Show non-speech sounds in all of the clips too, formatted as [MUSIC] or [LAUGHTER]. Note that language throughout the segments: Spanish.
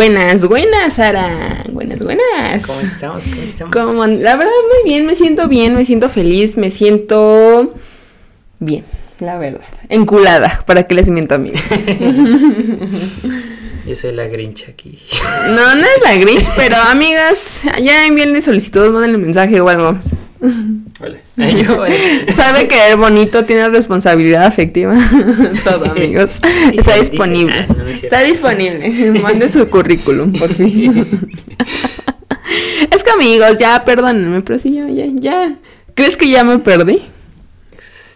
Buenas, buenas, Sara. Buenas, buenas. ¿Cómo estamos? ¿Cómo estamos? Como, la verdad, muy bien, me siento bien, me siento feliz, me siento bien, la verdad. Enculada, para que les miento, amigos. Yo soy la Grinch aquí. No, no es la Grinch, pero amigas, ya envíenle solicitud, mándenle mensaje o algo. Hola. [LAUGHS] Sabe que el bonito tiene responsabilidad afectiva. [LAUGHS] Todo, amigos. [LAUGHS] Está dice- disponible. ah, no. Está disponible. Mande su currículum, por fin. Es que, amigos, ya perdónenme, pero sí, ya, ya, ya. ¿Crees que ya me perdí?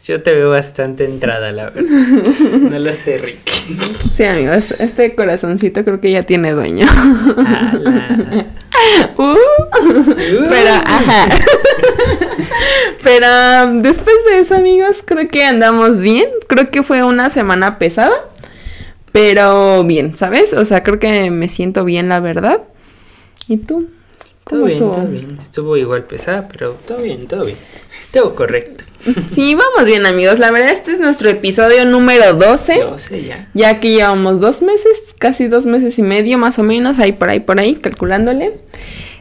Yo te veo bastante entrada, la verdad. [LAUGHS] No lo sé, Rick. Sí, amigos, este corazoncito creo que ya tiene dueño. Ala. [LAUGHS] Uh, pero, ajá. [LAUGHS] Pero um, después de eso, amigos, creo que andamos bien. Creo que fue una semana pesada, pero bien, ¿sabes? O sea, creo que me siento bien, la verdad. ¿Y tú? Todo bien, estuvo? todo bien. Estuvo igual pesada, pero todo bien, todo bien. Todo correcto. [LAUGHS] Sí, vamos bien, amigos. La verdad, este es nuestro episodio número 12. 12 ya. Ya que llevamos dos meses, casi dos meses y medio más o menos, ahí por ahí, por ahí, calculándole.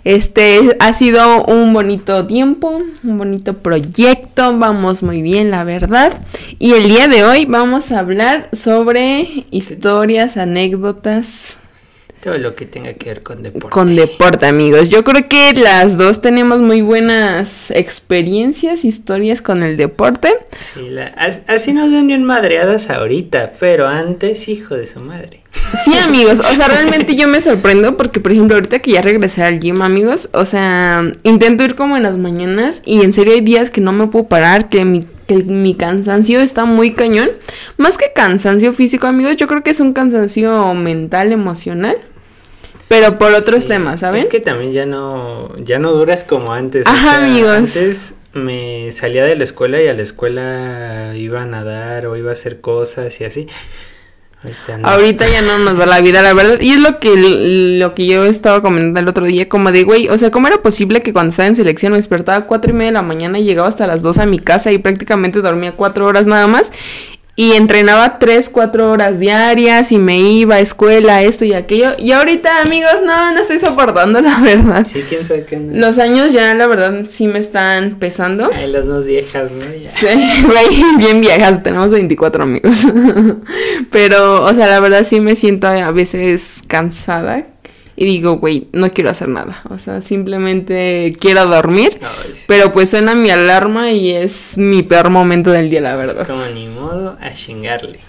Este ha sido un bonito tiempo, un bonito proyecto, vamos muy bien, la verdad. Y el día de hoy vamos a hablar sobre historias, anécdotas Todo lo que tenga que ver con deporte. con deporte, amigos. Yo creo que las dos tenemos muy buenas experiencias, historias con el deporte. Sí, la- as- así nos ven bien madreadas ahorita, pero antes, hijo de su madre. Sí, [LAUGHS] amigos, o sea, realmente yo me sorprendo porque, por ejemplo, ahorita que ya regresé al gym, amigos, o sea, intento ir como en las mañanas y en serio hay días que no me puedo parar, que mi, que mi cansancio está muy cañón. Más que cansancio físico, amigos, yo creo que es un cansancio mental, emocional, pero por otros Sí, temas, ¿saben? Es que también ya no, ya no duras como antes. Ajá, amigos. Antes me salía de la escuela y a la escuela iba a nadar o iba a hacer cosas y así. Ahorita no. Ahorita ya no nos da la vida, la verdad. Y es lo que, lo que yo estaba comentando el otro día, como de, güey, o sea, ¿cómo era posible que cuando estaba en selección me despertaba a cuatro y media de la mañana y llegaba hasta las dos a mi casa y prácticamente dormía cuatro horas nada más? Y entrenaba tres, cuatro horas diarias y me iba a escuela, esto y aquello. Y ahorita, amigos, no, no estoy soportando, [LAUGHS] la verdad. Sí, quién sabe qué. Los años ya, la verdad, sí me están pesando. Ay, las dos viejas, ¿no? Ya. Sí, [LAUGHS] güey, bien viejas, tenemos 24 amigos. [LAUGHS] Pero, o sea, la verdad sí me siento a veces cansada y digo, güey, no quiero hacer nada. O sea, simplemente quiero dormir. Ay, sí. Pero pues suena mi alarma y es mi peor momento del día, la verdad. Como ni modo a chingarle.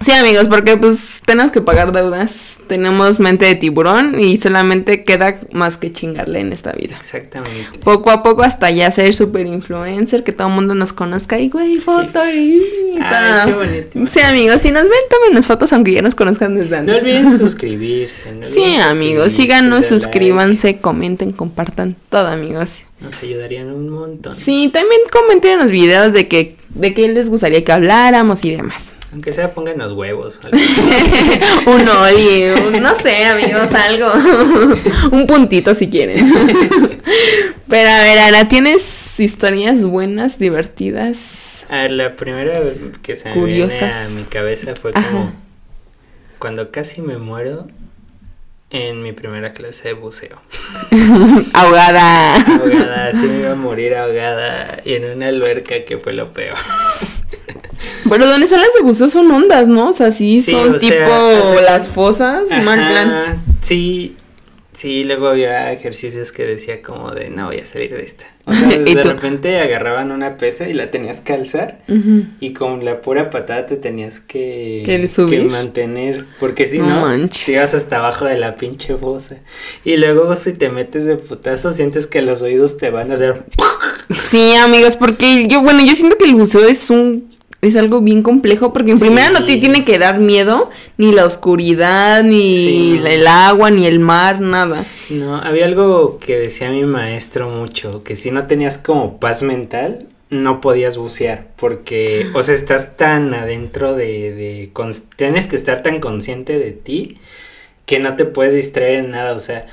Sí, amigos, porque pues tenemos que pagar deudas. Tenemos mente de tiburón y solamente queda más que chingarle en esta vida. Exactamente. Poco a poco hasta ya ser super influencer, que todo el mundo nos conozca y güey, foto y, y qué bonito. Sí, amigos, si nos ven, tómenos fotos aunque ya nos conozcan desde antes. No olviden [LAUGHS] suscribirse. no Sí, amigos, síganos, like. suscríbanse, comenten, compartan todo, amigos. Nos ayudarían un montón. Sí, también comenten en los videos de que de qué les gustaría que habláramos y demás. Aunque sea, pongan los huevos. [LAUGHS] un oli, un- no sé, amigos, algo. [LAUGHS] un puntito si quieren. [LAUGHS] Pero a ver, Ana, ¿tienes historias buenas, divertidas? A ver, la primera que se me Curiosas. viene a mi cabeza fue Ajá. como cuando casi me muero en mi primera clase de buceo. [LAUGHS] Ahogada. Ahogada, así me iba a morir ahogada y en una alberca que fue lo peor. Pero donde son las de buceo son ondas, ¿no? O sea, sí, Sí, son sea, tipo hace- las fosas, mal plan. Ajá, Sí, sí, luego había ejercicios que decía como de no voy a salir de esta. O sea, [LAUGHS] ¿Y de repente agarraban una pesa y la tenías que alzar y con la pura patada te tenías que, ¿Que subir? mantener, porque si No no, manches. te ibas hasta abajo de la pinche fosa. Y luego si te metes de putazo sientes que los oídos te van a hacer Sí, amigos, porque yo, bueno, yo siento que el buceo es un es algo bien complejo porque en Sí. primera no te tiene que dar miedo ni la oscuridad, ni Sí. el agua, ni el mar, nada. No, había algo que decía mi maestro mucho, que si no tenías como paz mental, no podías bucear, porque, o sea, estás tan adentro de, de, cons- tienes que estar tan consciente de ti que no te puedes distraer en nada, o sea,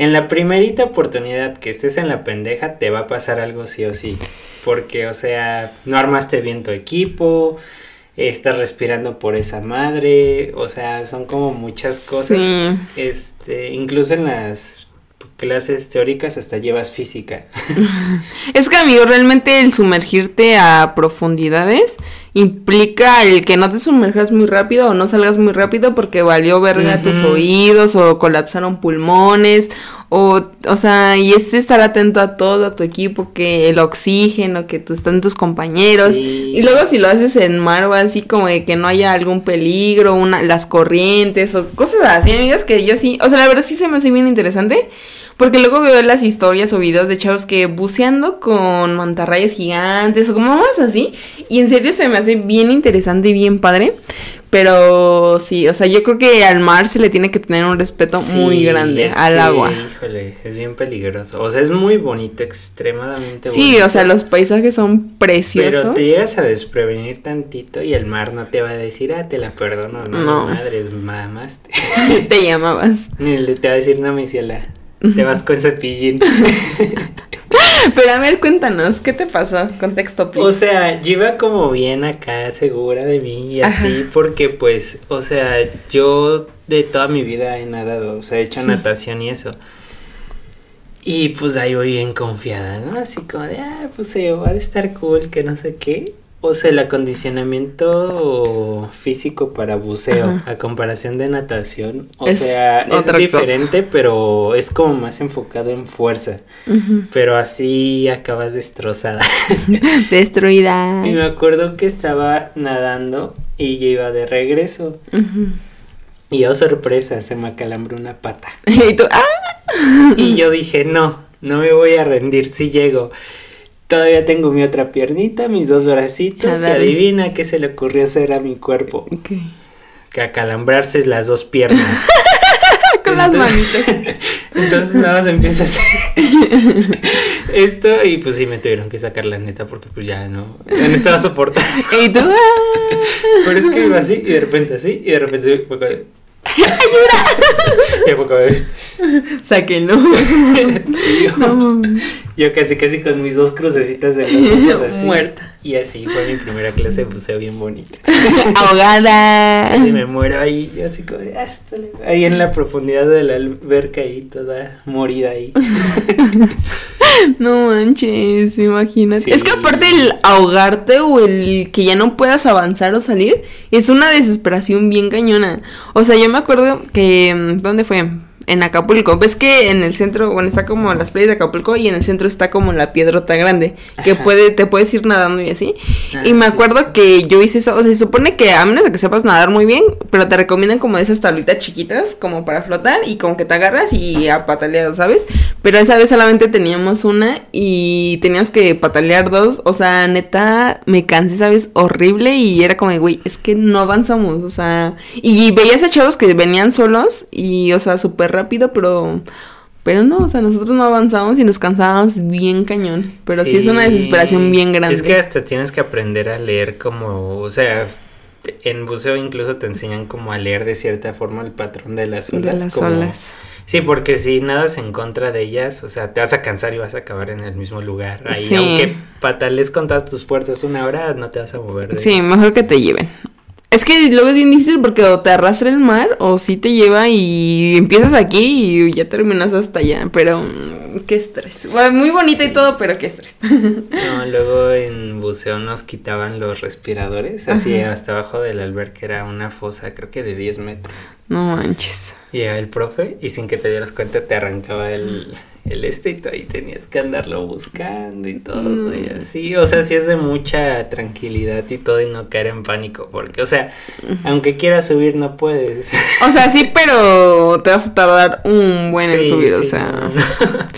en la primerita oportunidad que estés en la pendeja, te va a pasar algo sí o sí. Porque, o sea, no armaste bien tu equipo, estás respirando por esa madre, o sea, son como muchas cosas. Sí. Este, incluso en las clases teóricas hasta llevas física. [LAUGHS] Es que, amigo, realmente el sumergirte a profundidades implica el que no te sumerjas muy rápido o no salgas muy rápido porque valió verga tus Ujú. oídos o colapsaron pulmones o, o sea, y es estar atento a todo, a tu equipo, que el oxígeno, que tú, están tus compañeros. Sí. Y luego si lo haces en mar o así como de que no haya algún peligro, una, las corrientes o cosas así, amigas, que yo sí, o sea, la verdad sí se me hace bien interesante. Porque luego veo las historias o videos de chavos que buceando con mantarrayas gigantes o como más así. Y en serio se me hace bien interesante y bien padre. Pero sí, o sea, yo creo que al mar se le tiene que tener un respeto muy Sí, grande es al que, agua. Híjole, es bien peligroso. O sea, es muy bonito, extremadamente Sí, bonito. o sea, los paisajes son preciosos. Pero te llegas a desprevenir tantito y el mar no te va a decir, ah, te la perdono, no, No. madres, mamaste. [LAUGHS] te llamabas. [LAUGHS] Ni le te va a decir, no, mi ciela, te vas con cepillín. [LAUGHS] Pero a ver, cuéntanos, ¿qué te pasó? Contexto, please. O sea, yo iba como bien acá, segura de mí y Ajá. así, porque pues, o sea, yo de toda mi vida he nadado, o sea, he hecho Sí. natación y eso. Y pues ahí voy bien confiada, ¿no? Así como de, ah, pues se va a estar cool, que no sé qué. O sea, el acondicionamiento físico para buceo, Ajá. a comparación de natación, o Es sea, es cosa. diferente, pero es como más enfocado en fuerza. Pero así acabas destrozada. [LAUGHS] Destruida. Y me acuerdo que estaba nadando y yo iba de regreso. Y oh sorpresa, se me acalambró una pata. [LAUGHS] y tú, ¡ah! Y yo dije, no, no me voy a rendir, si llego. Todavía tengo mi otra piernita, mis dos bracitos. Darle. adivina qué se le ocurrió hacer a mi cuerpo. Ok. Que acalambrarse las dos piernas. [LAUGHS] Con las manitas. [LAUGHS] Entonces nada más empiezo a hacer [LAUGHS] esto y pues sí me tuvieron que sacar la neta porque pues ya no, ya no estaba soportando. y tú. Pero es que iba así y de repente así y de repente fue como de- Sáquenlo. [LAUGHS] yo, yo casi casi con mis dos crucecitas de los ojos así. Muerta. Y así fue mi primera clase buceo bien bonita. [LAUGHS] Ahogada. Casi me muero ahí, yo así como de hasta ahí en la profundidad de la alberca ahí toda morida ahí. [LAUGHS] [LAUGHS] No manches, imagínate. Sí. Es que aparte el ahogarte o el que ya no puedas avanzar o salir es una desesperación bien cañona. O sea, yo me acuerdo que mm, ¿dónde fue? En Acapulco. Ves que en el centro, bueno, está como las playas de Acapulco y en el centro está como la piedrota grande, que Ajá. puede te puedes ir nadando y así. Ah, y me acuerdo sí. que yo hice eso, o sea, se supone que a menos de que sepas nadar muy bien, pero te recomiendan como esas tablitas chiquitas como para flotar y como que te agarras y a patalear, ¿sabes? Pero esa vez solamente teníamos una y tenías que patalear dos, o sea, neta, me cansé, ¿sabes? Horrible y era como, güey, es que no avanzamos, o sea, y veías a chavos que venían solos y, o sea, súper rápido, pero... Pero no, o sea, nosotros no avanzamos y nos cansábamos bien cañón. Pero sí, es una desesperación bien grande. Es que hasta tienes que aprender a leer como, o sea, en buceo incluso te enseñan como a leer de cierta forma el patrón de las de olas. las como- olas. Sí, porque si nadas en contra de ellas, o sea, te vas a cansar y vas a acabar en el mismo lugar. Ahí, Sí. aunque patales con todas tus fuerzas una hora, no te vas a mover. de Sí, mejor que te lleven. Es que luego es bien difícil porque o te arrastra el mar o sí te lleva y empiezas aquí y ya terminas hasta allá. Pero mm, qué estrés. Bueno, muy bonita y todo, pero qué estrés. No, [LAUGHS] luego en buceo nos quitaban los respiradores, así Ajá. hasta abajo del albergue era una fosa, creo que de 10 metros. No manches. Llegaba el profe y sin que te dieras cuenta te arrancaba el, el este y tú ahí tenías que andarlo buscando y todo y Mm. así. O sea, sí es de mucha tranquilidad y todo y no caer en pánico porque, o sea, aunque quieras subir no puedes. O sea, sí, [LAUGHS] pero te vas a tardar un buen en Sí, subir, o sea. no. [LAUGHS]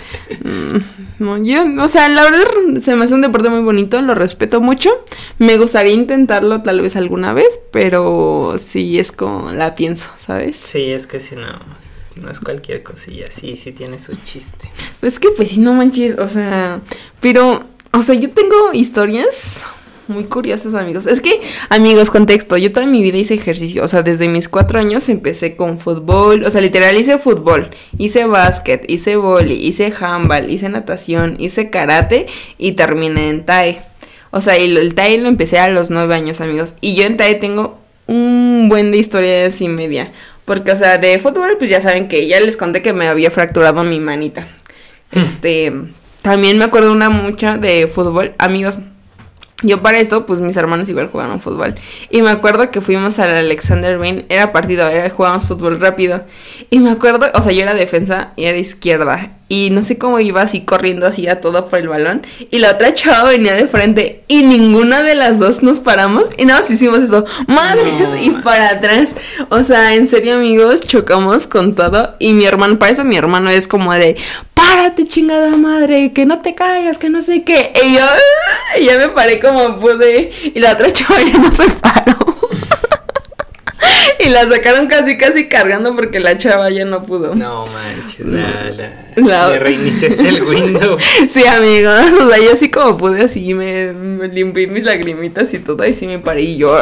Mm, No, yo, o sea, la verdad se me hace un deporte muy bonito, lo respeto mucho. Me gustaría intentarlo tal vez alguna vez, pero sí es como la pienso, ¿sabes? Sí, es que si no, no es cualquier cosilla, sí, sí tiene su chiste. Es que pues sí, no manches, o sea, pero, o sea, yo tengo historias muy curiosas, amigos. Es que, amigos, contexto, yo toda mi vida hice ejercicio, o sea, desde mis cuatro años empecé con fútbol, o sea, literal hice fútbol, hice básquet, hice vóley, hice handball, hice natación, hice karate y terminé en TAE. O sea, y el TAE lo empecé a los nueve años, amigos. Y yo en TAE tengo un buen de historias y media. Porque, o sea, de fútbol, pues ya saben que ya les conté que me había fracturado mi manita. Este, también me acuerdo una mucha de fútbol. Amigos, yo para esto, pues mis hermanos igual jugaban fútbol. Y me acuerdo que fuimos al Alexander Wayne, era partido, era jugábamos fútbol rápido. Y me acuerdo, o sea, yo era defensa y era izquierda. Y no sé cómo iba así corriendo así a todo por el balón. Y la otra chava venía de frente. Y ninguna de las dos nos paramos. Y nada más hicimos eso. Madres. y para atrás. O sea, en serio, amigos, chocamos con todo. Y mi hermano, para eso mi hermano es como de párate, chingada madre, que no te caigas, que no sé qué. Y yo, [LAUGHS] ya me paré como pude. Y la otra [LAUGHS] chava ya no se paró. Y la sacaron casi, casi cargando porque la chava ya no pudo. No manches, la, la, Le reiniciaste el window. [LAUGHS] sí, amigos. O sea, yo así como pude, así me, me limpié mis lagrimitas y todo, y sí me paré y yo.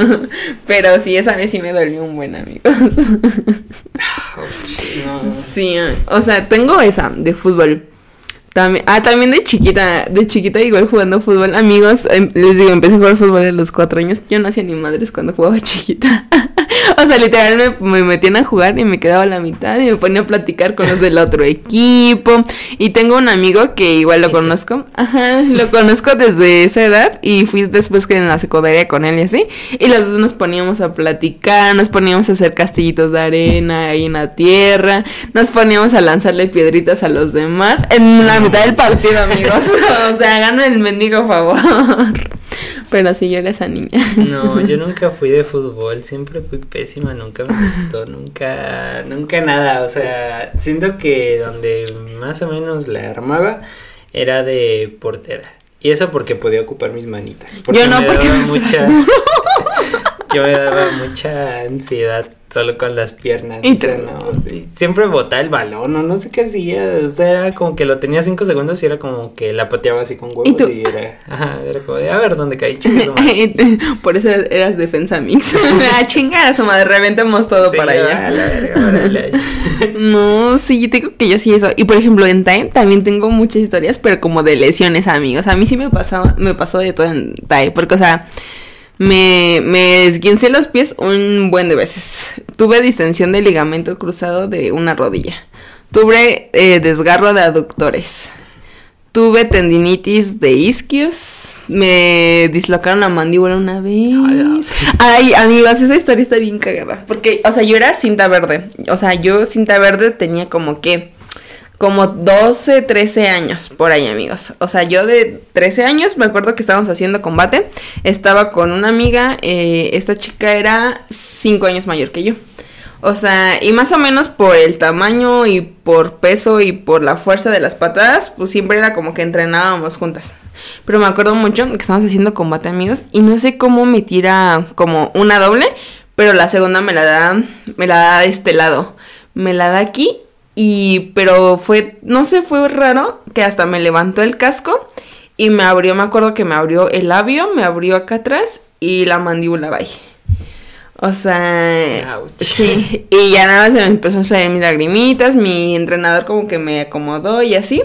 [LAUGHS] Pero sí, esa vez sí me dolió un buen, amigos. Sí, o sea, tengo esa de fútbol. También, ah, también de chiquita, de chiquita igual jugando fútbol. Amigos, em, les digo, empecé a jugar fútbol a los cuatro años. Yo no hacía ni madres cuando jugaba [LAUGHS] chiquita. O sea, literal me, metían a jugar y me quedaba a la mitad y me ponía a platicar con los del otro equipo. Y tengo un amigo que igual lo conozco. Ajá, lo conozco desde esa edad y fui después que en la secundaria con él y así. Y los dos nos poníamos a platicar, nos poníamos a hacer castillitos de arena ahí en la tierra, nos poníamos a lanzarle piedritas a los demás. En la del partido, amigos. [LAUGHS] o sea, hagan el mendigo favor. Pero si yo era esa niña. No, yo nunca fui de fútbol, siempre fui pésima, nunca me gustó, nunca, nunca nada. O sea, siento que donde más o menos la armaba era de portera. Y eso porque podía ocupar mis manitas. Porque yo no, porque daba mucha. [LAUGHS] yo me daba mucha ansiedad solo con las piernas. ¿Y siempre botaba el balón, no, no sé qué hacía. O sea, era como que lo tenía cinco segundos y era como que la pateaba así con huevos y, era, ajá, era como de a ver dónde caí, [LAUGHS] Por eso eras defensa mix. [LAUGHS] a chingar a su madre, reventemos todo para allá. [LAUGHS] no, sí, yo tengo que yo sí eso. Y por ejemplo, en Time también tengo muchas historias, pero como de lesiones, amigos. A mí sí me pasaba, me pasó de todo en Time, porque o sea me, me esguincé los pies un buen de veces. Tuve distensión de ligamento cruzado de una rodilla. Tuve eh, desgarro de aductores. Tuve tendinitis de isquios. Me dislocaron la mandíbula una vez. Ay, amigas, esa historia está bien cagada. Porque, o sea, yo era cinta verde. O sea, yo cinta verde tenía como que como 12, 13 años por ahí, amigos. O sea, yo de 13 años me acuerdo que estábamos haciendo combate. Estaba con una amiga, eh, esta chica era 5 años mayor que yo. O sea, y más o menos por el tamaño y por peso y por la fuerza de las patadas, pues siempre era como que entrenábamos juntas. Pero me acuerdo mucho que estábamos haciendo combate, amigos, y no sé cómo me tira como una doble, pero la segunda me la da, me la da de este lado. Me la da aquí y, pero fue, no sé, fue raro que hasta me levantó el casco y me abrió, me acuerdo que me abrió el labio, me abrió acá atrás y la mandíbula bye. O sea, sí, y ya nada se me empezó a salir mis lagrimitas, mi entrenador como que me acomodó y así.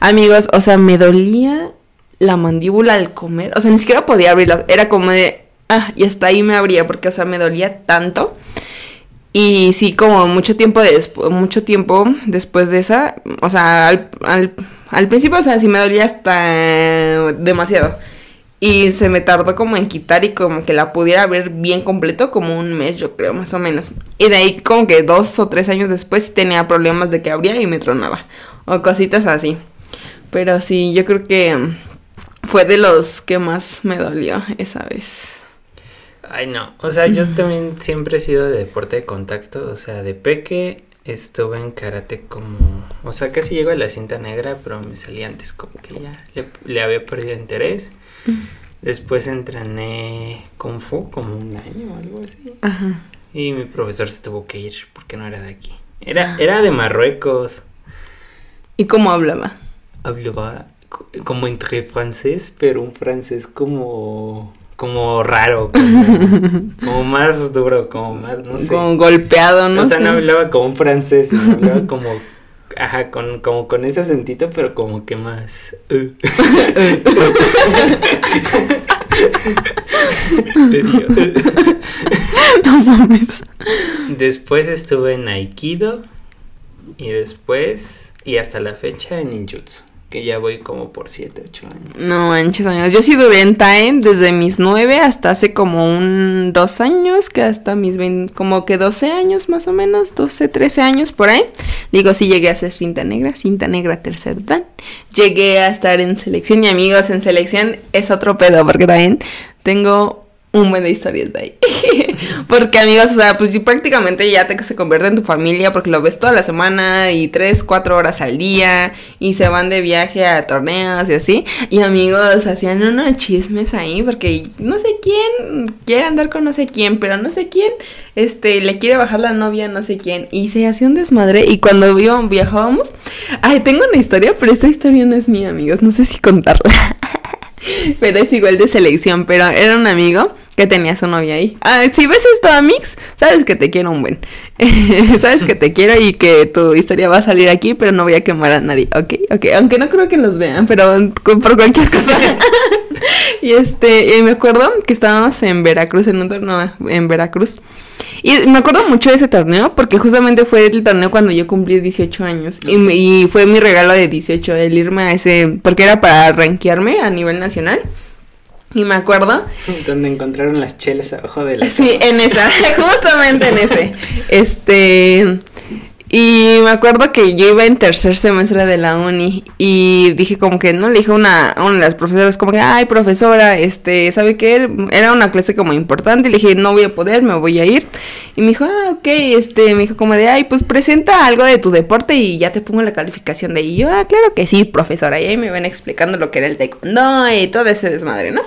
Amigos, o sea, me dolía la mandíbula al comer, o sea, ni siquiera podía abrirla, era como de, ah, y hasta ahí me abría porque, o sea, me dolía tanto. Y sí, como mucho tiempo, mucho tiempo después de esa, o sea, al, al, principio, o sea, sí me dolía hasta demasiado. Y se me tardó como en quitar y como que la pudiera ver bien completo, como un mes, yo creo, más o menos. Y de ahí como que dos o tres años después tenía problemas de que abría y me tronaba. O cositas así. Pero sí, yo creo que fue de los que más me dolió esa vez. Ay, no. O sea, yo también siempre he sido de deporte de contacto. O sea, de peque estuve en karate como. O sea, casi llego a la cinta negra, pero me salí antes, como que ya le, había perdido interés. Después entrené Kung Fu como un año o algo así. Ajá. Y mi profesor se tuvo que ir porque no era de aquí. Era, ah. era de Marruecos. ¿Y cómo hablaba? Hablaba como entre francés, pero un francés como como raro, como, [LAUGHS] como, más duro, como más, no sé. Como golpeado, ¿no? O sea, no hablaba como un francés, sino hablaba [LAUGHS] como, ajá, con, como con ese acentito, pero como que más... uh. [LAUGHS] no mames. Después estuve en Aikido y después, y hasta la fecha en Ninjutsu que ya voy como por 7, 8 años. No manches, años. Yo he sido en Time desde mis 9 hasta hace como un 2 años, que hasta mis 20, como que 12 años más o menos, 12, 13 años por ahí. Digo, sí llegué a ser cinta negra, cinta negra tercer dan. Llegué a estar en selección y amigos en selección es otro pedo porque también tengo un buen de historias de ahí. [LAUGHS] porque amigos, o sea, pues prácticamente ya te se convierte en tu familia porque lo ves toda la semana y tres, cuatro horas al día y se van de viaje a torneos y así. Y amigos hacían unos chismes ahí porque no sé quién quiere andar con no sé quién, pero no sé quién este le quiere bajar la novia no sé quién y se hacía un desmadre y cuando viajábamos, ay, tengo una historia, pero esta historia no es mía, amigos, no sé si contarla. [LAUGHS] pero es igual de selección, pero era un amigo que tenía su novia ahí. Ah, si ves esto, Amix, sabes que te quiero un buen. [LAUGHS] sabes que te quiero y que tu historia va a salir aquí, pero no voy a quemar a nadie, ¿ok? Ok, aunque no creo que los vean, pero por cualquier cosa. [LAUGHS] y este, me acuerdo que estábamos en Veracruz, en un torneo en Veracruz. Y me acuerdo mucho de ese torneo porque justamente fue el torneo cuando yo cumplí 18 años. Y, y fue mi regalo de 18, el irme a ese, porque era para rankearme a nivel nacional. Y me acuerdo. Donde encontraron las chelas abajo de la. Sí, en esa, [LAUGHS] justamente en ese. Este. Y me acuerdo que yo iba en tercer semestre de la uni y dije como que, no, le dije a una, una de las profesoras como que, ay profesora, este, ¿sabe qué? Era una clase como importante y le dije, no voy a poder, me voy a ir. Y me dijo, ah, ok, este, me dijo como de, ay, pues presenta algo de tu deporte y ya te pongo la calificación de ahí. Y yo, ah, claro que sí, profesora. Y ahí me ven explicando lo que era el taekwondo y todo ese desmadre, ¿no?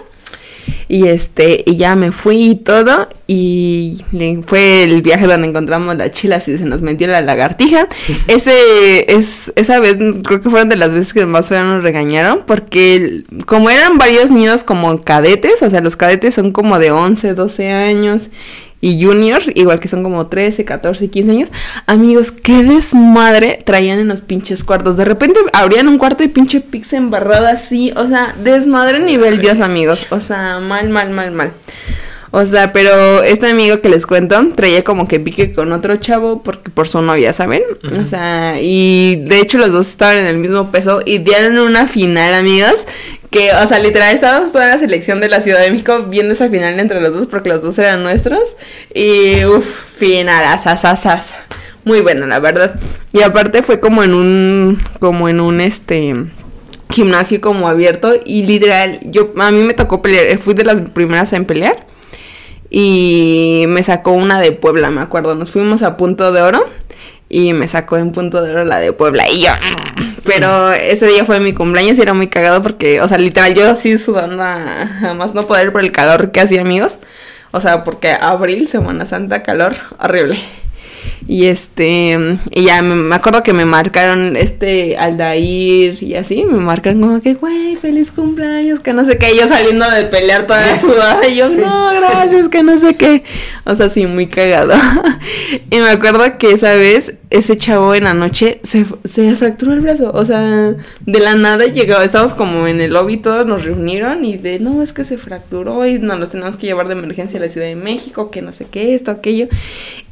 Y este, y ya me fui y todo. Y fue el viaje donde encontramos las chilas y se nos metió la lagartija. [LAUGHS] Ese, es, esa vez, creo que fueron de las veces que más nos regañaron. Porque como eran varios niños como cadetes, o sea, los cadetes son como de 11, 12 años y juniors, igual que son como 13, 14, 15 años. Amigos, qué desmadre traían en los pinches cuartos. De repente abrían un cuarto y pinche pizza embarrada así. O sea, desmadre nivel Dios, amigos. O sea, mal, mal, mal, mal. O sea, pero este amigo que les cuento traía como que pique con otro chavo porque por su novia, ¿saben? O sea, y de hecho los dos estaban en el mismo peso y dieron una final, amigos, que, o sea, literal estábamos toda la selección de la Ciudad de México viendo esa final entre los dos porque los dos eran nuestros. Y, uff, final, asasasas. Muy buena, la verdad. Y aparte fue como en un, como en un, este, gimnasio como abierto. Y literal, yo, a mí me tocó pelear, fui de las primeras en pelear. Y me sacó una de Puebla, me acuerdo. Nos fuimos a Punto de Oro y me sacó en punto de oro la de Puebla. Y yo [LAUGHS] pero ese día fue mi cumpleaños y era muy cagado porque o sea literal yo así sudando a, más no poder por el calor que hacía amigos. O sea porque abril semana santa calor horrible y este, y ya me, acuerdo que me marcaron este Aldair y así, me marcan como que, güey, feliz cumpleaños, que no sé qué, yo saliendo de pelear toda [LAUGHS] sudada y yo, no, gracias, que no sé qué. O sea, sí, muy cagado. [LAUGHS] y me acuerdo que esa vez ese chavo en la noche se, se fracturó el brazo, o sea, de la nada llegó, estábamos como en el lobby, todos nos reunieron y de, no, es que se fracturó y nos los tenemos que llevar de emergencia a la Ciudad de México, que no sé qué, esto, aquello.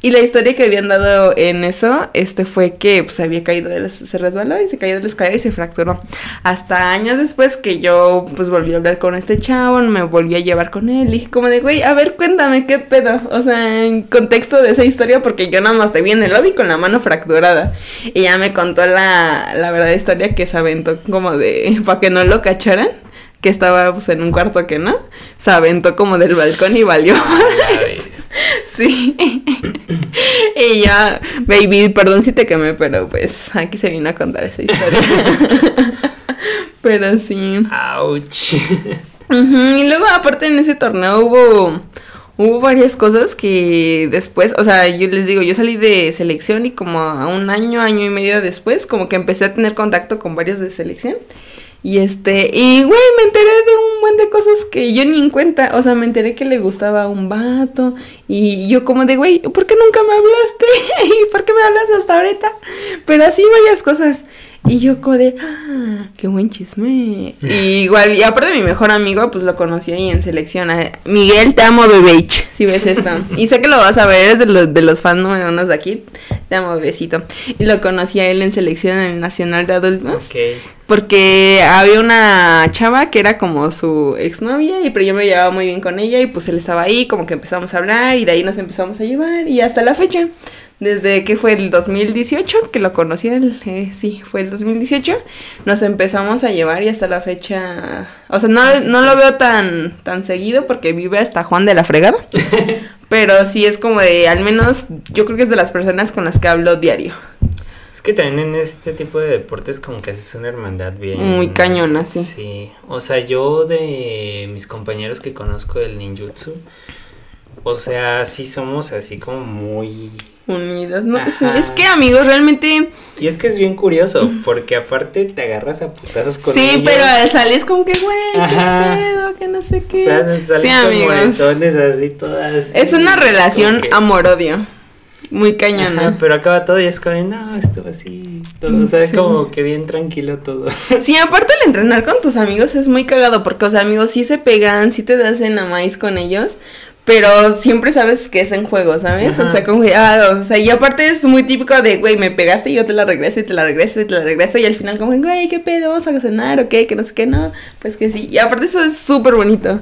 Y la historia que habían dado en eso, este fue que pues había caído, de se resbaló y se cayó de la escalera y se fracturó. Hasta años después que yo pues volví a hablar con este chavo, me volví a llevar con él y como de, güey, a ver, cuéntame qué pedo. O sea, en contexto de esa historia, porque yo nada más te vi en el lobby con la mano fracturada. Y ya me contó la, la verdadera historia que se aventó como de, para que no lo cacharan que estaba pues, en un cuarto que no, se aventó como del balcón y valió. [LAUGHS] sí. y ya, baby, perdón si te quemé, pero pues aquí se vino a contar esa historia. [LAUGHS] pero sí. Ouch. [LAUGHS] Y luego aparte en ese torneo hubo hubo varias cosas que después, o sea, yo les digo, yo salí de selección y como a un año, año y medio después, como que empecé a tener contacto con varios de selección. Y este, y güey, me enteré de un buen de cosas que yo ni en cuenta. O sea, me enteré que le gustaba un vato. Y yo como de, güey, ¿por qué nunca me hablaste? [LAUGHS] ¿Y por qué me hablas hasta ahorita? Pero así varias cosas. Y yo como de, ah, qué buen chisme. Y igual, y aparte mi mejor amigo, pues lo conocí ahí en selección. Miguel, te amo, bebech, si ves esto. Y sé que lo vas a ver, eres de los, de los fans número uno de aquí. Te amo, bebecito. Y lo conocí a él en selección en el Nacional de Adultos. Porque había una chava que era como su exnovia, y pero yo me llevaba muy bien con ella, y pues él estaba ahí, como que empezamos a hablar, y de ahí nos empezamos a llevar, y hasta la fecha. Desde que fue el 2018, que lo conocí, el, eh, sí, fue el 2018, nos empezamos a llevar y hasta la fecha, o sea, no, no lo veo tan, tan seguido porque vive hasta Juan de la Fregada, [LAUGHS] pero sí es como de, al menos, yo creo que es de las personas con las que hablo diario. Es que también en este tipo de deportes como que haces una hermandad bien... Muy cañona, sí. Sí, o sea, yo de mis compañeros que conozco del ninjutsu, o sea, sí somos así como muy... Unidos, ¿no? Ajá. es que amigos, realmente... Y es que es bien curioso, porque aparte te agarras a putazos con Sí, ellos. pero sales con que, güey, qué pedo, que no sé qué. O sea, salen sí, amigos. así todas. Es una relación que- amor-odio. Muy Ajá, cañona. pero acaba todo y es como, no, esto así, todo, o sea, Sí. como que bien tranquilo todo. [LAUGHS] Sí, aparte el entrenar con tus amigos es muy cagado porque, o sea, amigos sí se pegan, sí te das en maíz con ellos, pero siempre sabes que es en juego, ¿sabes? O sea, como que, ah, o sea, y aparte es muy típico de, güey, me pegaste y yo te la regreso y te la regreso y te la regreso y al final como, güey, ¿qué pedo? ¿Vamos a cenar o qué? Que no sé qué, no. Pues que sí. Y aparte eso es súper bonito.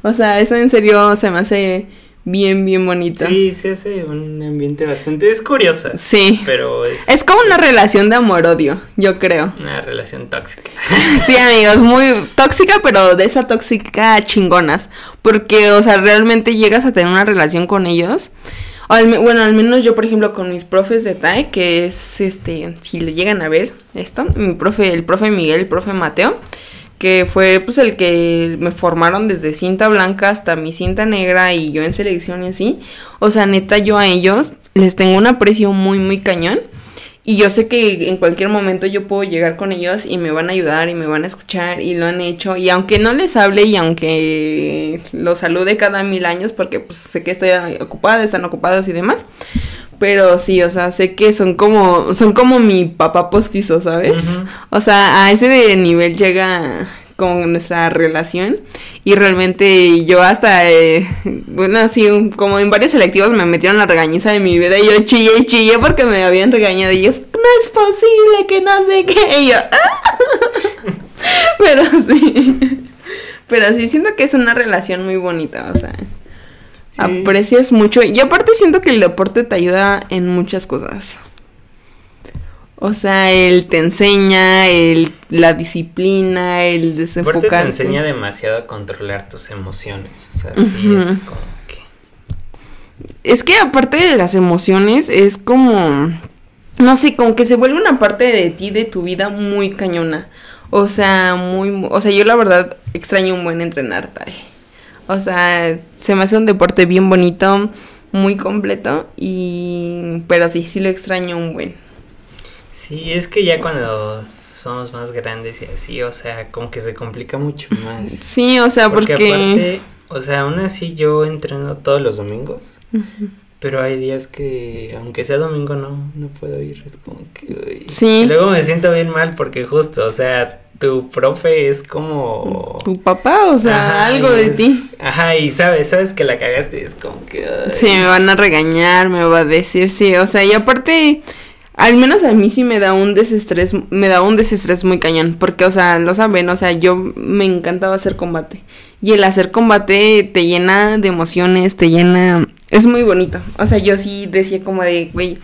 O sea, eso en serio se me hace bien, bien bonito. Sí, se hace un ambiente bastante, es curioso, Sí. pero es, Es como una relación de amor-odio, yo creo. una relación tóxica. [LAUGHS] Sí, amigos, muy tóxica, pero de esa tóxica chingonas. Porque, o sea, realmente llegas a tener una relación con ellos. Al bueno, al menos yo, por ejemplo, con mis profes de TAE, que es este, si le llegan a ver esto, mi profe, el profe Miguel, el profe Mateo, que fue pues el que me formaron desde cinta blanca hasta mi cinta negra y yo en selección y así. O sea, neta, yo a ellos les tengo un aprecio muy, muy cañón. Y yo sé que en cualquier momento yo puedo llegar con ellos y me van a ayudar y me van a escuchar y lo han hecho. Y aunque no les hable y aunque los salude cada mil años porque pues sé que estoy ocupada, están ocupados y demás. Pero sí, o sea, sé que son como, son como mi papá postizo, ¿sabes? O sea, a ese de nivel llega como nuestra relación y realmente yo hasta, eh, bueno, así como en varios selectivos me metieron la regañiza de mi vida y yo chillé y chillé porque me habían regañado y ellos, no es posible que no sé qué, [LAUGHS] y yo, "Ah". [LAUGHS] pero sí, pero sí, siento que es una relación muy bonita, o sea, Sí. aprecias mucho y aparte siento que el deporte te ayuda en muchas cosas. O sea, él te enseña el, la disciplina, el Aparte te enseña demasiado a controlar tus emociones, o sea, sí es como que... Es que aparte de las emociones, es como, no sé, como que se vuelve una parte de ti, de tu vida muy cañona. O sea, muy, mu- o sea, yo la verdad extraño un buen entrenar, Tai. O sea, se me hace un deporte bien bonito, muy completo y, pero sí, sí lo extraño un buen. Sí, es que ya cuando somos más grandes y así, o sea, como que se complica mucho más. Sí, o sea, Porque, porque, aparte, o sea, aún así yo entreno todos los domingos, pero hay días que, aunque sea domingo, no, no puedo ir, es como que... uy. Sí. Y luego me siento bien mal porque justo, o sea, tu profe es como... tu papá, o sea, Ajá, algo de ti. Ajá, y sabes, sabes que la cagaste, es como que... ay. Sí, me van a regañar, me va a decir, sí, o sea, y aparte, al menos a mí sí me da un desestrés, me da un desestrés muy cañón, porque, o sea, lo saben, o sea, yo me encantaba hacer combate, y el hacer combate te llena de emociones, te llena, es muy bonito, o sea, yo sí decía como de, güey,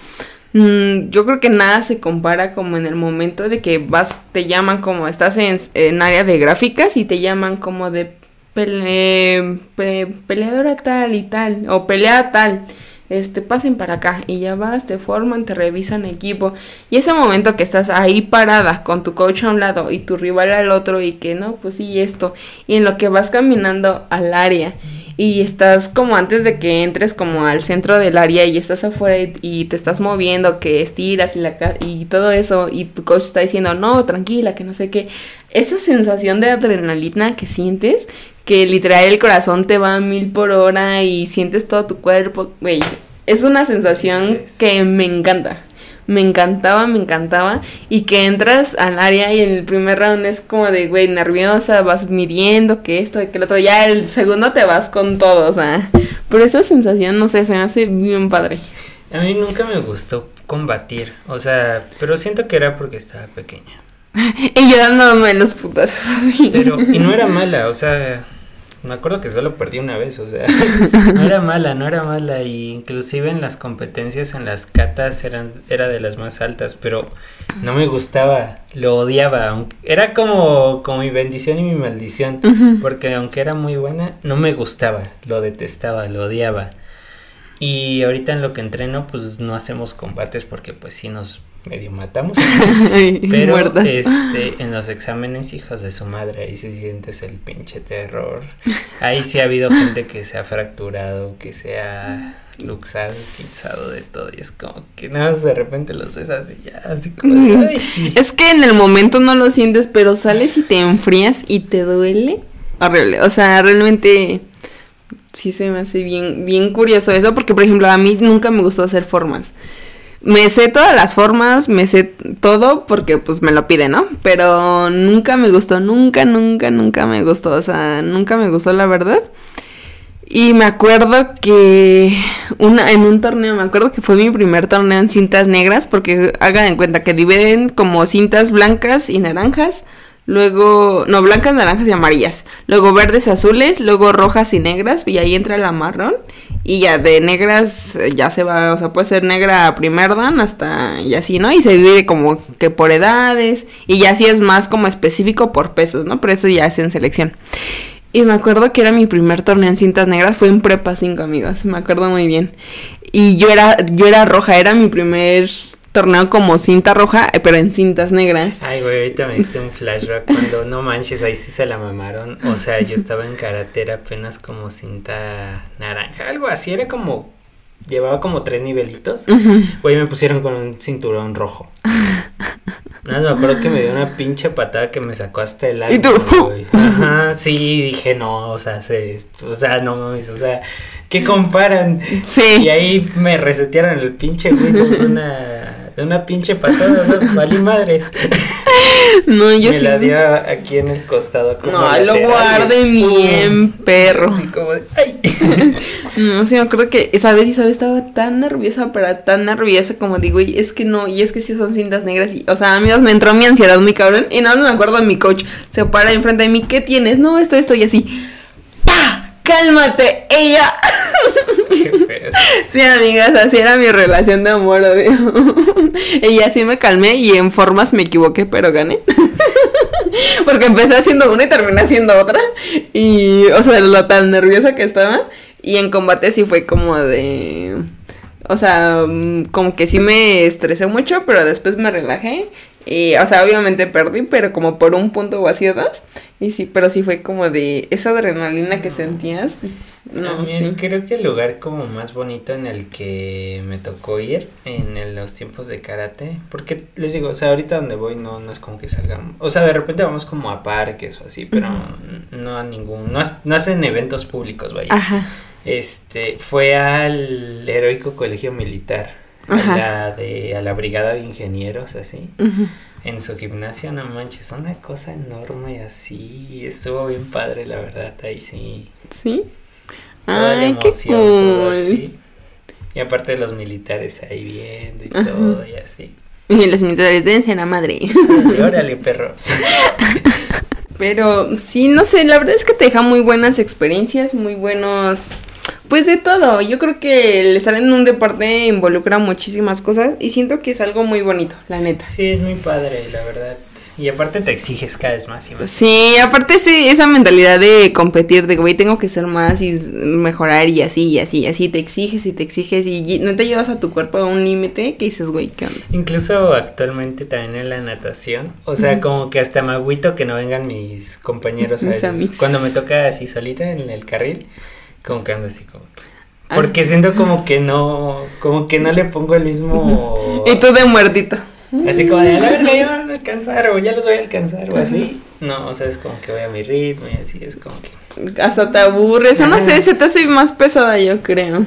mm, yo creo que nada se compara como en el momento de que vas, te llaman como, estás en, en área de gráficas y te llaman como de pele- pe- peleadora tal y tal, o pelea tal, este, pasen para acá, y ya vas, te forman, te revisan equipo, y ese momento que estás ahí parada con tu coach a un lado y tu rival al otro, y que no, pues sí, esto, y en lo que vas caminando al área, y estás como antes de que entres como al centro del área y estás afuera y, y te estás moviendo, que estiras y, la, y todo eso y tu coach está diciendo, no, tranquila, que no sé qué. Esa sensación de adrenalina que sientes, que literal el corazón te va a mil por hora y sientes todo tu cuerpo, güey, es una sensación que me encanta. Me encantaba, me encantaba. Y que entras al área y en el primer round es como de, güey, nerviosa, vas midiendo que esto que el otro. Ya el segundo te vas con todo, o sea. Pero esa sensación, no sé, se me hace bien padre. A mí nunca me gustó combatir, o sea, pero siento que era porque estaba pequeña. [LAUGHS] Y yo dándome los putazos así. Pero, y no era [LAUGHS] mala, o sea, me acuerdo que solo perdí una vez, o sea, [LAUGHS] no era mala, no era mala, y inclusive en las competencias, en las catas, eran, era de las más altas, pero no me gustaba, lo odiaba, aunque, era como, como mi bendición y mi maldición, porque aunque era muy buena, no me gustaba, lo detestaba, lo odiaba. Y ahorita en lo que entreno, pues no hacemos combates porque pues sí nos medio matamos. [LAUGHS] Pero muertas. este, en los exámenes, hijos de su madre, ahí sí sientes el pinche terror. Ahí sí ha habido [LAUGHS] gente que se ha fracturado, que se ha luxado, pinzado de todo. Y es como que nada más de repente los ves así ya, así como. Es que en el momento no lo sientes, pero sales y te enfrías y te duele. Horrible. O sea, realmente sí se me hace bien, bien curioso eso, porque por ejemplo, a mí nunca me gustó hacer formas. Me sé todas las formas, me sé todo porque pues me lo pide, ¿no? Pero nunca me gustó, nunca, nunca, nunca me gustó, o sea, nunca me gustó la verdad. Y me acuerdo que una, en un torneo, me acuerdo que fue mi primer torneo en cintas negras, porque hagan en cuenta que dividen como cintas blancas y naranjas, luego, no, blancas, naranjas y amarillas, luego verdes, azules, luego rojas y negras, y ahí entra la marrón, y ya de negras eh, ya se va, o sea, puede ser negra primer dan hasta y así, ¿no? Y se divide como que por edades, y ya sí es más como específico por pesos, ¿no? Pero eso ya es en selección. Y me acuerdo que era mi primer torneo en cintas negras, fue en prepa 5 amigos, me acuerdo muy bien. Y yo era, yo era roja, era mi primer torneo como cinta roja, eh, pero en cintas negras. Ay, güey, ahorita me diste un flashback cuando no manches, ahí sí se la mamaron. O sea, yo [LAUGHS] estaba en karate, era apenas como cinta naranja, algo así, era como. Llevaba como tres nivelitos. Güey, me pusieron con un cinturón rojo. Nada, más me acuerdo que me dio una pinche patada que me sacó hasta el alma. ¿Y tú? [LAUGHS] güey. Ajá, sí, dije, no, o sea, se, o sea, no mames, o sea, ¿qué comparan? Y Sí. ahí me resetearon el pinche de una, de una pinche patada, o sea, [LAUGHS] valí madres. No, yo me sí. la dio aquí en el costado. como No, lo lateral, y bien, perro. Así como de, ¡ay! [LAUGHS] No, sí, me acuerdo que esa vez Isabel estaba tan nerviosa, pero tan nerviosa como digo, y es que no, y es que sí son cintas negras, y, o sea, amigos, me entró mi ansiedad muy cabrón, y nada más me acuerdo de mi coach, se para enfrente de mí, ¿qué tienes? No, esto, esto, y así, ¡pa! ¡Cálmate! ¡Ella! Qué feo. Sí, amigas, así era mi relación de amor, odio. y así me calmé y en formas me equivoqué, pero gané. Porque empecé haciendo una y terminé haciendo otra. Y, o sea, lo tan nerviosa que estaba. Y en combate sí fue como de... O sea, mm, como que sí me estresé mucho, pero después me relajé. Y, o sea, obviamente perdí, pero como por un punto o o dos. Y sí, pero sí fue como de esa adrenalina que sentías. No, También sí. creo que el lugar como más bonito en el que me tocó ir en el- los tiempos de karate, porque les digo, o sea, ahorita donde voy no, no es como que salgamos, o sea, de repente vamos como a parques o así, pero no a ningún, no, no hacen eventos públicos, vaya. Ajá. Este, fue al heroico colegio militar, a la de, a la brigada de ingenieros, así. En su gimnasio, no manches, una cosa enorme así, estuvo bien padre, la verdad, ahí sí. ¿Sí? Toda la Ay, qué emoción, todo cool. así. Y aparte de los militares ahí viendo y Ajá. todo y así. [LAUGHS] Y los militares dense a la madre. Órale, órale, [LAUGHS] perro. Sí. Pero sí, no sé, la verdad es que te deja muy buenas experiencias, muy buenos. Pues de todo. Yo creo que el estar en un deporte involucra muchísimas cosas y siento que es algo muy bonito, la neta. Sí, es muy padre, la verdad. Y aparte te exiges cada vez más y más. Sí, aparte sí, esa mentalidad de competir, de güey, tengo que ser más y mejorar y así, y así, y así, te exiges y te exiges y no te llevas a tu cuerpo a un límite que dices, güey, ¿qué onda? Incluso actualmente también en la natación. O sea, como que hasta me agüito que no vengan mis compañeros. Amigos. Cuando me toca así solita en el carril. Ando así como que... Porque siento como que no, como que no le pongo el mismo... [LAUGHS] Y tú de muertito. Así como de, a la verga, ya me van a alcanzar, o ya los voy a alcanzar, o así. No, o sea, es como que voy a mi ritmo y así, es como que... Hasta te aburres, o no sé, se te hace más pesada, yo creo.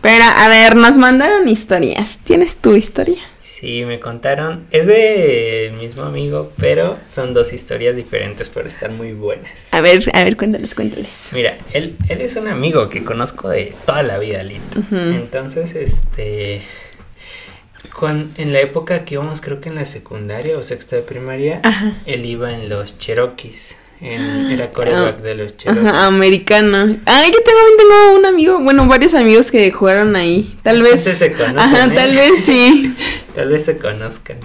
Pero, a ver, nos mandaron historias. ¿Tienes tu historia? Sí, me contaron. Es del mismo amigo, pero son dos historias diferentes, pero están muy buenas. A ver, a ver, cuéntales, cuéntales. Mira, él, él es un amigo que conozco de toda la vida, Lito. Entonces, este. Cuando, en la época que íbamos, creo que en la secundaria o sexta de primaria, él iba en los Cherokees. En, era coreback de los Cherokees. Ajá, americano. Ah, yo también tengo un amigo, bueno, varios amigos que jugaron ahí. Tal vez. se conocen, Ajá, ¿eh? tal vez sí. [LAUGHS] Tal vez se conozcan.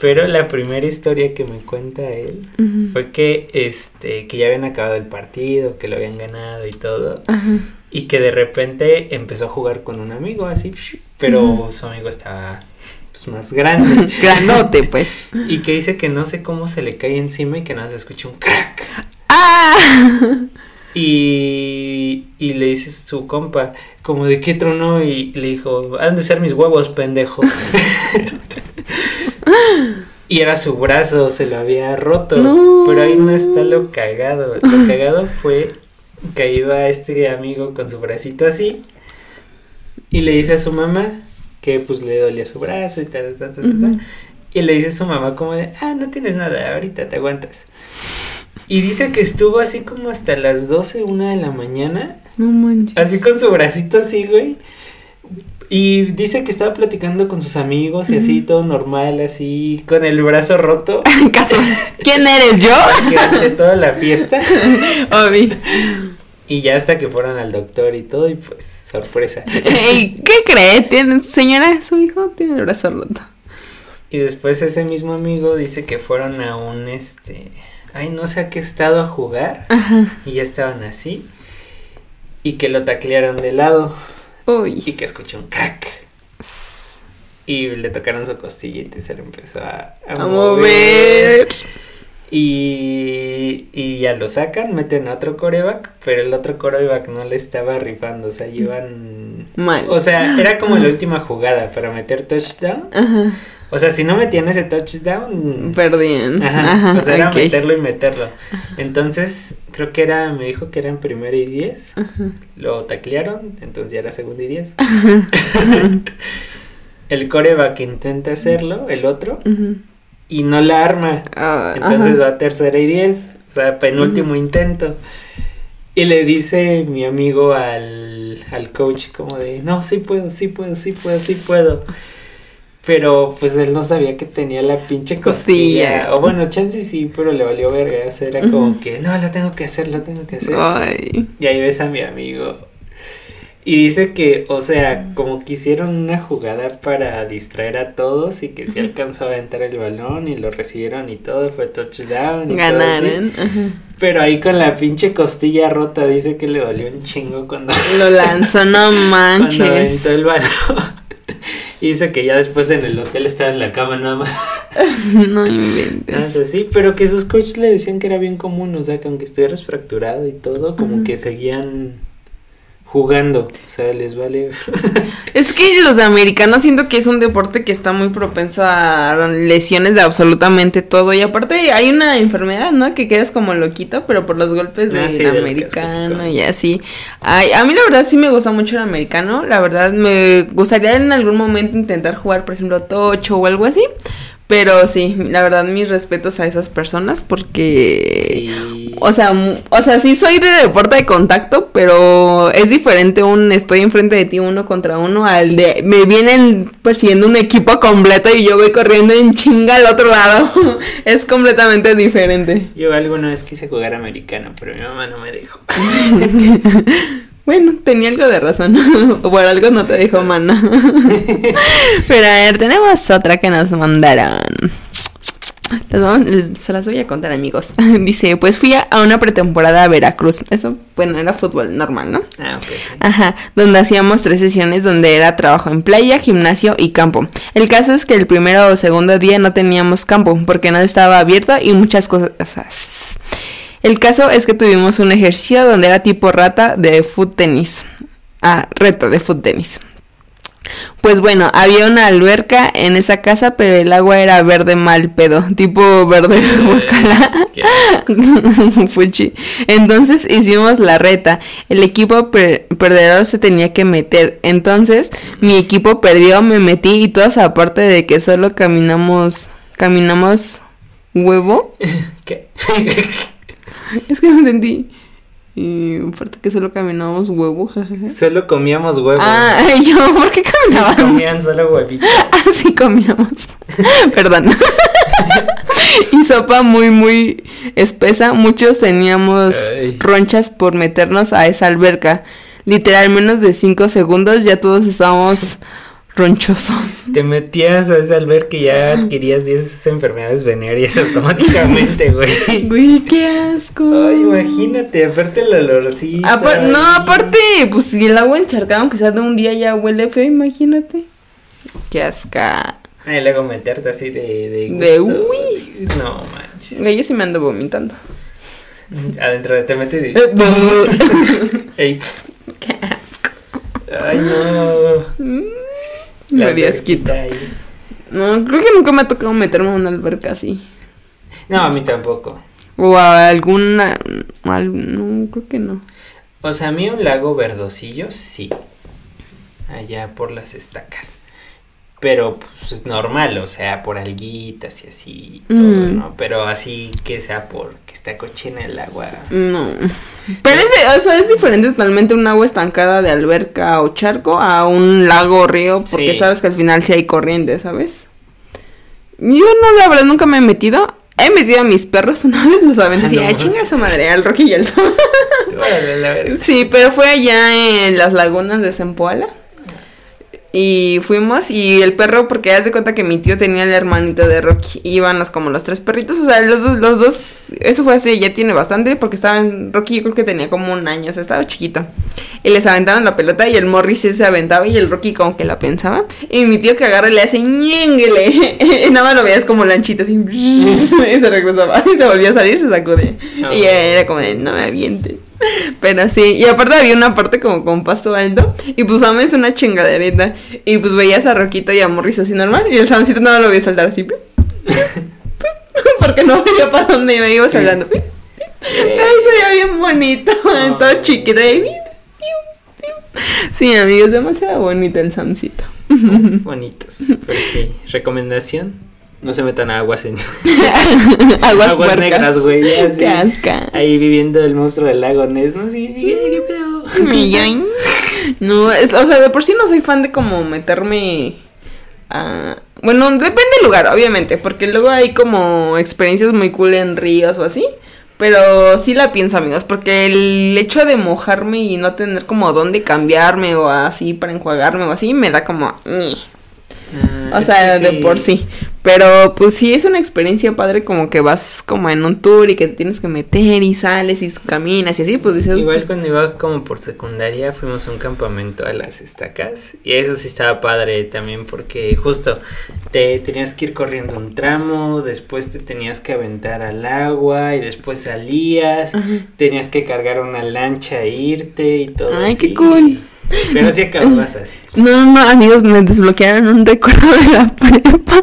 Pero la primera historia que me cuenta él fue que este que ya habían acabado el partido, que lo habían ganado y todo, Ajá. y que de repente empezó a jugar con un amigo así, pero su amigo estaba pues, más grande [LAUGHS] Grandote, pues. y que dice que no sé cómo se le cae encima y que nada se escucha un crack. ¡Ah! [LAUGHS] Y, y le dice su compa, como de qué trono, y le dijo, han de ser mis huevos, pendejo. [LAUGHS] y era su brazo, se lo había roto. No. Pero ahí no está lo cagado. Lo cagado fue que iba este amigo con su bracito así. Y le dice a su mamá que pues le dolía su brazo y tal, tal, tal, tal. Y le dice a su mamá como de, ah, no tienes nada, ahorita te aguantas. Y dice que estuvo así como hasta las 12, una de la mañana, No manches. así con su bracito así, güey. Y dice que estaba platicando con sus amigos y así, todo normal, así, con el brazo roto, [LAUGHS] Caso. ¿Quién eres yo? [LAUGHS] durante toda la fiesta. [LAUGHS] Obi. Y ya hasta que fueron al doctor y todo, y pues, sorpresa. [LAUGHS] Ey, ¿Qué cree? ¿Tiene, señora, su hijo tiene el brazo roto. Y después ese mismo amigo dice que fueron a un, este, ay, no sé a qué estado a jugar. Ajá. Y ya estaban así. Y que lo taclearon de lado. Y Uy. que escuchó un crack. Y le tocaron su costillita y se le empezó a, a A mover. Y, y ya lo sacan, meten a otro coreback, pero el otro coreback no le estaba rifando, o sea, iban... Mal. O sea, [GASPS] era como la última jugada para meter touchdown. Ajá. O sea, si no metían ese touchdown... Perdían. Ajá, Ajá. o sea, era meterlo y meterlo. Entonces, creo que era, me dijo que era en primera y diez. Ajá. Lo taclearon, entonces ya era segunda y diez. [LAUGHS] el coreback intenta hacerlo, el otro, Ujú. Y no la arma. Ah, Entonces ajá. va a tercera y diez, o sea, penúltimo intento. Y le dice mi amigo al, al coach como de, no, sí puedo, sí puedo, sí puedo, sí puedo. Pero pues él no sabía que tenía la pinche costilla. Costilla. O bueno, chance sí, pero le valió verga. O sea, era como Ujú. que, no, lo tengo que hacer, lo tengo que hacer. Ay. Y ahí ves a mi amigo. Y dice que, o sea, como que hicieron una jugada para distraer a todos y que sí alcanzó a aventar el balón y lo recibieron y todo, fue touchdown. Y todo así. Ganaron. Pero ahí con la pinche costilla rota dice que le dolió un chingo cuando, [LAUGHS] Lo lanzó, no [LAUGHS] cuando manches. aventó el balón. [LAUGHS] y dice que ya después en el hotel estaba en la cama nada más. No inventes. Entonces, sí, pero que sus coaches le decían que era bien común, o sea, que aunque estuvieras fracturado y todo, como que seguían jugando, o sea, les vale. [LAUGHS] Es que los americanos siento que es un deporte que está muy propenso a lesiones de absolutamente todo. Y aparte hay una enfermedad, ¿no? Que quedas como loquito, pero por los golpes Ah, del sí, americano y así. Ay, a mí la verdad sí me gusta mucho el americano. La verdad me gustaría en algún momento intentar jugar, por ejemplo, tocho o algo así. Pero sí, la verdad mis respetos a esas personas porque... Sí. O sea, o sea, sí soy de deporte de contacto, pero es diferente un estoy enfrente de ti uno contra uno al de me vienen persiguiendo un equipo completo y yo voy corriendo en chinga al otro lado. [LAUGHS] es completamente diferente. Yo alguna vez quise jugar americano, pero mi mamá no me dejó. [LAUGHS] Bueno, tenía algo de razón. o [LAUGHS] por algo no te dijo mana. [LAUGHS] pero a ver, tenemos otra que nos mandaron. Vamos- se las voy a contar, amigos. [LAUGHS] Dice, pues fui a una pretemporada a Veracruz. Eso, bueno, era fútbol normal, ¿no? Ah, ok. ok. Ajá, donde hacíamos tres sesiones donde era trabajo en playa, gimnasio y campo. El caso es que el primero o segundo día no teníamos campo porque no estaba abierto y muchas cosas. El caso es que tuvimos un ejercicio donde era tipo rata de foot tenis. Ah, reta de foot tenis. Pues bueno, había una alberca en esa casa, pero el agua era verde mal pedo, tipo verde [LAUGHS] [LAUGHS] guacala. [LAUGHS] Fuchi. Entonces hicimos la reta. El equipo per- perdedor se tenía que meter. Entonces mi equipo perdió, me metí y todos aparte de que solo caminamos, caminamos huevo. ¿Qué? [LAUGHS] Es que no entendí. Y aparte que solo caminamos huevo, jajaja. Solo comíamos huevos. Ah, yo, ¿por qué caminaban? Comían solo huevitos. [LAUGHS] Así comíamos. [LAUGHS] Perdón. y sopa muy, muy espesa. Muchos teníamos Ay. ronchas por meternos a esa alberca. Literal, menos de cinco segundos ya todos estábamos ronchosos. Te metías a ese albergue y ya adquirías 10 enfermedades venéreas automáticamente, güey. Güey, qué asco. Ay, imagínate, aparte el olorcito. Apar- no, aparte, pues si el agua encharcada, aunque sea de un día, ya huele feo, imagínate. Qué asca. Y luego meterte así de. De, De uy. No manches. Güey, yo sí me ando vomitando. Adentro de te metes y. Ey, [LAUGHS] qué asco. ay, no. Me di asquito. alberquita ahí. No, creo que nunca me ha tocado meterme en una alberca así. No, a mí tampoco. O a alguna. al- no, creo que no. O sea, a mí un lago verdosillo, sí. Allá por las estacas. Pero pues es normal, o sea, por alguitas y así, todo, Mm. ¿no? Pero así que sea porque está cochina el agua. No. Pero es, o sea, es diferente totalmente un agua estancada de alberca o charco a un lago o río, porque Sí. sabes que al final sí hay corriente, ¿sabes? Yo no, la verdad, nunca me he metido. He metido a mis perros una [LAUGHS] vez, los aventé Ah, así, no "Ah, chinga su madre, al Rocky y al Sol. [LAUGHS] Sí, pero fue allá en las lagunas de Zempoala. Y fuimos y el perro, porque haz de cuenta que mi tío tenía el hermanito de Rocky. Y íbamos como los tres perritos. O sea, los dos, los dos, eso fue hace, ya tiene bastante, porque estaban, Rocky yo creo que tenía como un año, o sea, estaba chiquito. Y les aventaban la pelota y el Morris se aventaba y el Rocky como que la pensaba. Y mi tío que agarra y le hace ñénguele. [LAUGHS] Y nada más lo veías como lanchita así. [LAUGHS] Y se regresaba. [LAUGHS] Y se volvió a salir, se sacude. Ah, y era como de, no me aviente. Pero sí, y aparte había una parte como con pasto alto. Y pues Sam es una chingaderita. Y pues veías a Roquito y a Morris así normal. Y el Samcito no lo veía saltar así. [LAUGHS] Porque no veía para dónde iba, iba Sí. saltando. pi. Ay, se veía bien bonito. [LAUGHS] Todo chiquito. y. Sí, amigos, demasiado bonito el Samcito. Bonitos. [LAUGHS] Pero sí, recomendación. No se metan a aguas en [LAUGHS] Aguas, negras, güey. Qué asca. Ahí viviendo el monstruo del lago Ness, ¿no? Sí, sí, ¿qué, pedo? No, es, o sea, de por sí no soy fan de como meterme a... Bueno, depende del lugar, obviamente, porque luego hay como experiencias muy cool en ríos o así. Pero sí la pienso, amigos, porque el hecho de mojarme y no tener como dónde cambiarme o así para enjuagarme o así, me da como... "Ñe". Ah, O sea, de por sí. Pero pues sí es una experiencia padre como que vas como en un tour y que te tienes que meter y sales y caminas y así, pues dices... Igual cuando iba como por secundaria fuimos a un campamento a las estacas y eso sí estaba padre también porque justo te tenías que ir corriendo un tramo, después te tenías que aventar al agua y después salías, Ajá. tenías que cargar una lancha e irte y todo Ay, qué cool. Pero sí acababas así. No, no, no, amigos, me desbloquearon un recuerdo de la prepa.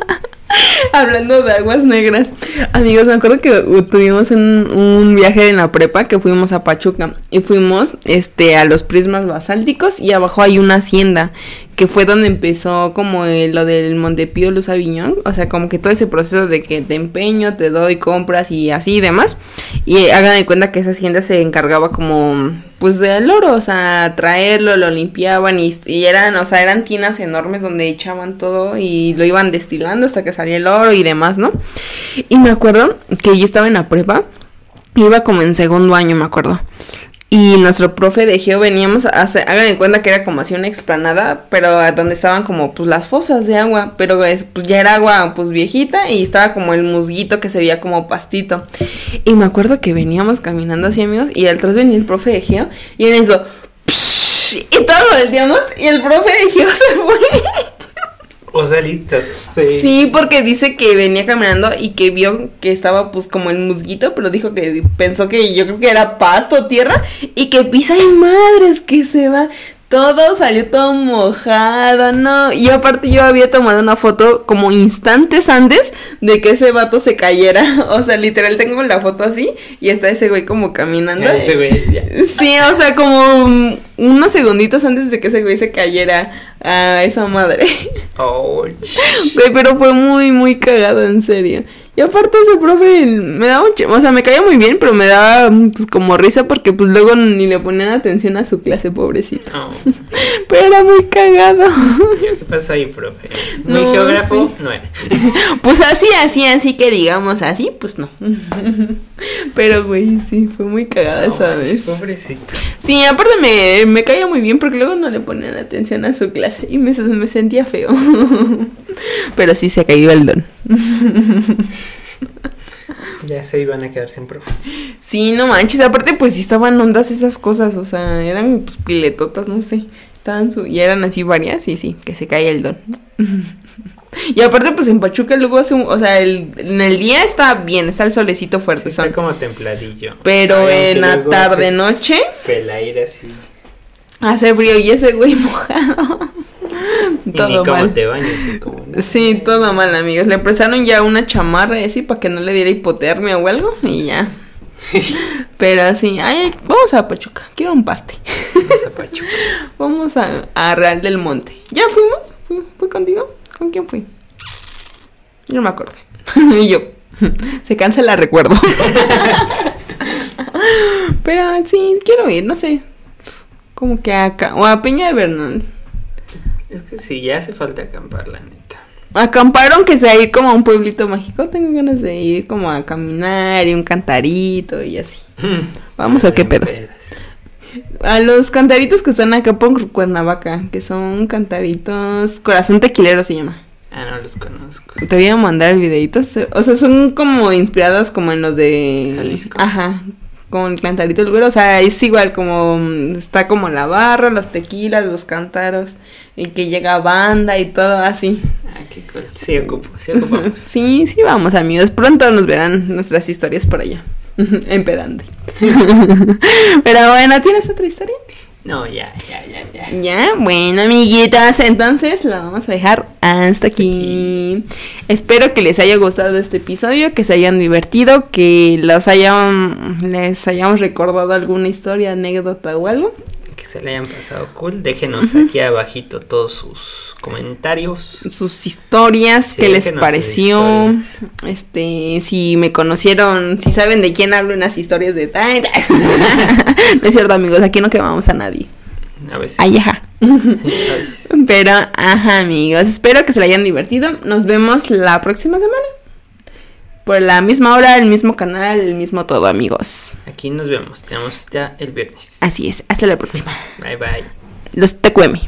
[LAUGHS] Hablando de aguas negras. Amigos, me acuerdo que tuvimos un, un viaje en la prepa que fuimos a Pachuca y fuimos este a los prismas basálticos y abajo hay una hacienda que fue donde empezó como lo del Montepío Luz Aviñón, o sea, como que todo ese proceso de que te empeño, te doy compras y así y demás. Y eh, hagan de cuenta que esa hacienda se encargaba como pues del oro, o sea, traerlo, lo limpiaban y, y eran, o sea, eran tinas enormes donde echaban todo y lo iban destilando hasta que salía el oro y demás, ¿no? Y me acuerdo que yo estaba en la prepa, iba como en segundo año, me acuerdo. Y nuestro profe de geo veníamos a hacer, hagan en cuenta que era como así una explanada, pero donde estaban como pues las fosas de agua, pero es, pues ya era agua pues viejita y estaba como el musguito que se veía como pastito. Y me acuerdo que veníamos caminando así amigos y atrás venía el profe de geo y en eso y todos volteamos y el profe de geo [LAUGHS] se fue. O salitas, sí. Sí, porque dice que venía caminando y que vio que estaba pues como el musguito, pero dijo que pensó que yo creo que era pasto o tierra y que pisa y madres que se va. Todo salió todo mojado, no. Y aparte yo había tomado una foto como instantes antes de que ese vato se cayera. [LAUGHS] O sea, literal tengo la foto así y está ese güey como caminando. Ya, ese güey, ya. Sí, o sea, como unos segunditos antes de que ese güey se cayera a esa madre. Güey, pero fue muy, muy cagado, en serio. Y aparte ese profe me daba un o sea, me caía muy bien, pero me daba pues como risa porque pues luego ni le ponían atención a su clase, pobrecito. [LAUGHS] Pero era muy cagado. [LAUGHS] ¿Qué pasó ahí, profe? Muy No, geógrafo sí. no era. [LAUGHS] Pues así, así, así que digamos así, pues no. Pero güey, sí, fue muy cagada No esa vez. pobrecito. Sí, aparte me, me caía muy bien porque luego no le ponían atención a su clase y me, me sentía feo. Pero sí se cayó el don. [LAUGHS] Ya se iban a quedar sin profe. Sí, no manches, aparte pues sí estaban ondas esas cosas, o sea, eran pues piletotas, no sé. Estaban su y eran así varias y sí, que se caía el don. [LAUGHS] y aparte pues en Pachuca luego hace un, o sea, el, en el día está bien, está el solecito fuerte, Sí, está son. como templadillo. Pero Ay, en la luego tarde hace noche Felaire así. hace frío y ese güey [LAUGHS] mojado. Y ni cómo mal. te bañas, ni cómo. Sí, todo mal, amigos. Le prestaron ya una chamarra y así para que no le diera hipotermia o algo y ya. [LAUGHS] Pero así, ay, vamos a Pachuca, quiero un paste. Vamos a Pachuca. [LAUGHS] Vamos a, a Real del Monte. ¿Ya fuimos? ¿Fui, fui contigo? ¿Con quién fui? Yo no me acuerdo. [LAUGHS] y yo, se cansa la recuerdo. Pero sí, quiero ir, no sé. Como que acá, o a Peña de Bernal. Es que sí, ya hace falta acampar, la neta. Acamparon que sea ir como a un pueblito mágico. Tengo ganas de ir como a caminar y un cantarito y así. Vamos, ¿o qué pedo? pedas. A los cantaritos que están acá por Cuernavaca, que son cantaritos. Corazón tequilero se llama. Ah, no los conozco. Te voy a mandar el videito. O sea, son como inspirados como en los de. Jalisco. Ajá. Con el cantarito del güero. O sea, es igual como. Está como la barra, los tequilas, los cantaros. Y que llega banda y todo así. Ah, qué cool. Sí, ocupo, sí [LAUGHS] ocupamos. Sí, sí, vamos, amigos. Pronto nos verán nuestras historias por allá. [LAUGHS] Empedante. [LAUGHS] Pero bueno, ¿tienes otra historia? No, ya, ya, ya, ya. Ya, bueno, amiguitas, entonces la vamos a dejar hasta aquí. Espero que les haya gustado este episodio, que se hayan divertido, que los hayan, les hayamos recordado alguna historia, anécdota o algo. Se le hayan pasado cool. Déjenos aquí abajito todos sus comentarios. Sus historias, Sí, qué les pareció. Este, si me conocieron, si saben de quién hablo en las historias de [LAUGHS] no es cierto, amigos, aquí no quemamos a nadie. A veces. Ay, ajá. [LAUGHS] A [LAUGHS] veces. Pero, ajá, amigos. Espero que se la hayan divertido. Nos vemos la próxima semana. Por la misma hora, el mismo canal, el mismo todo, amigos. Aquí nos vemos. Tenemos ya el viernes. Así es. Hasta la próxima. Bye bye. Los TQM.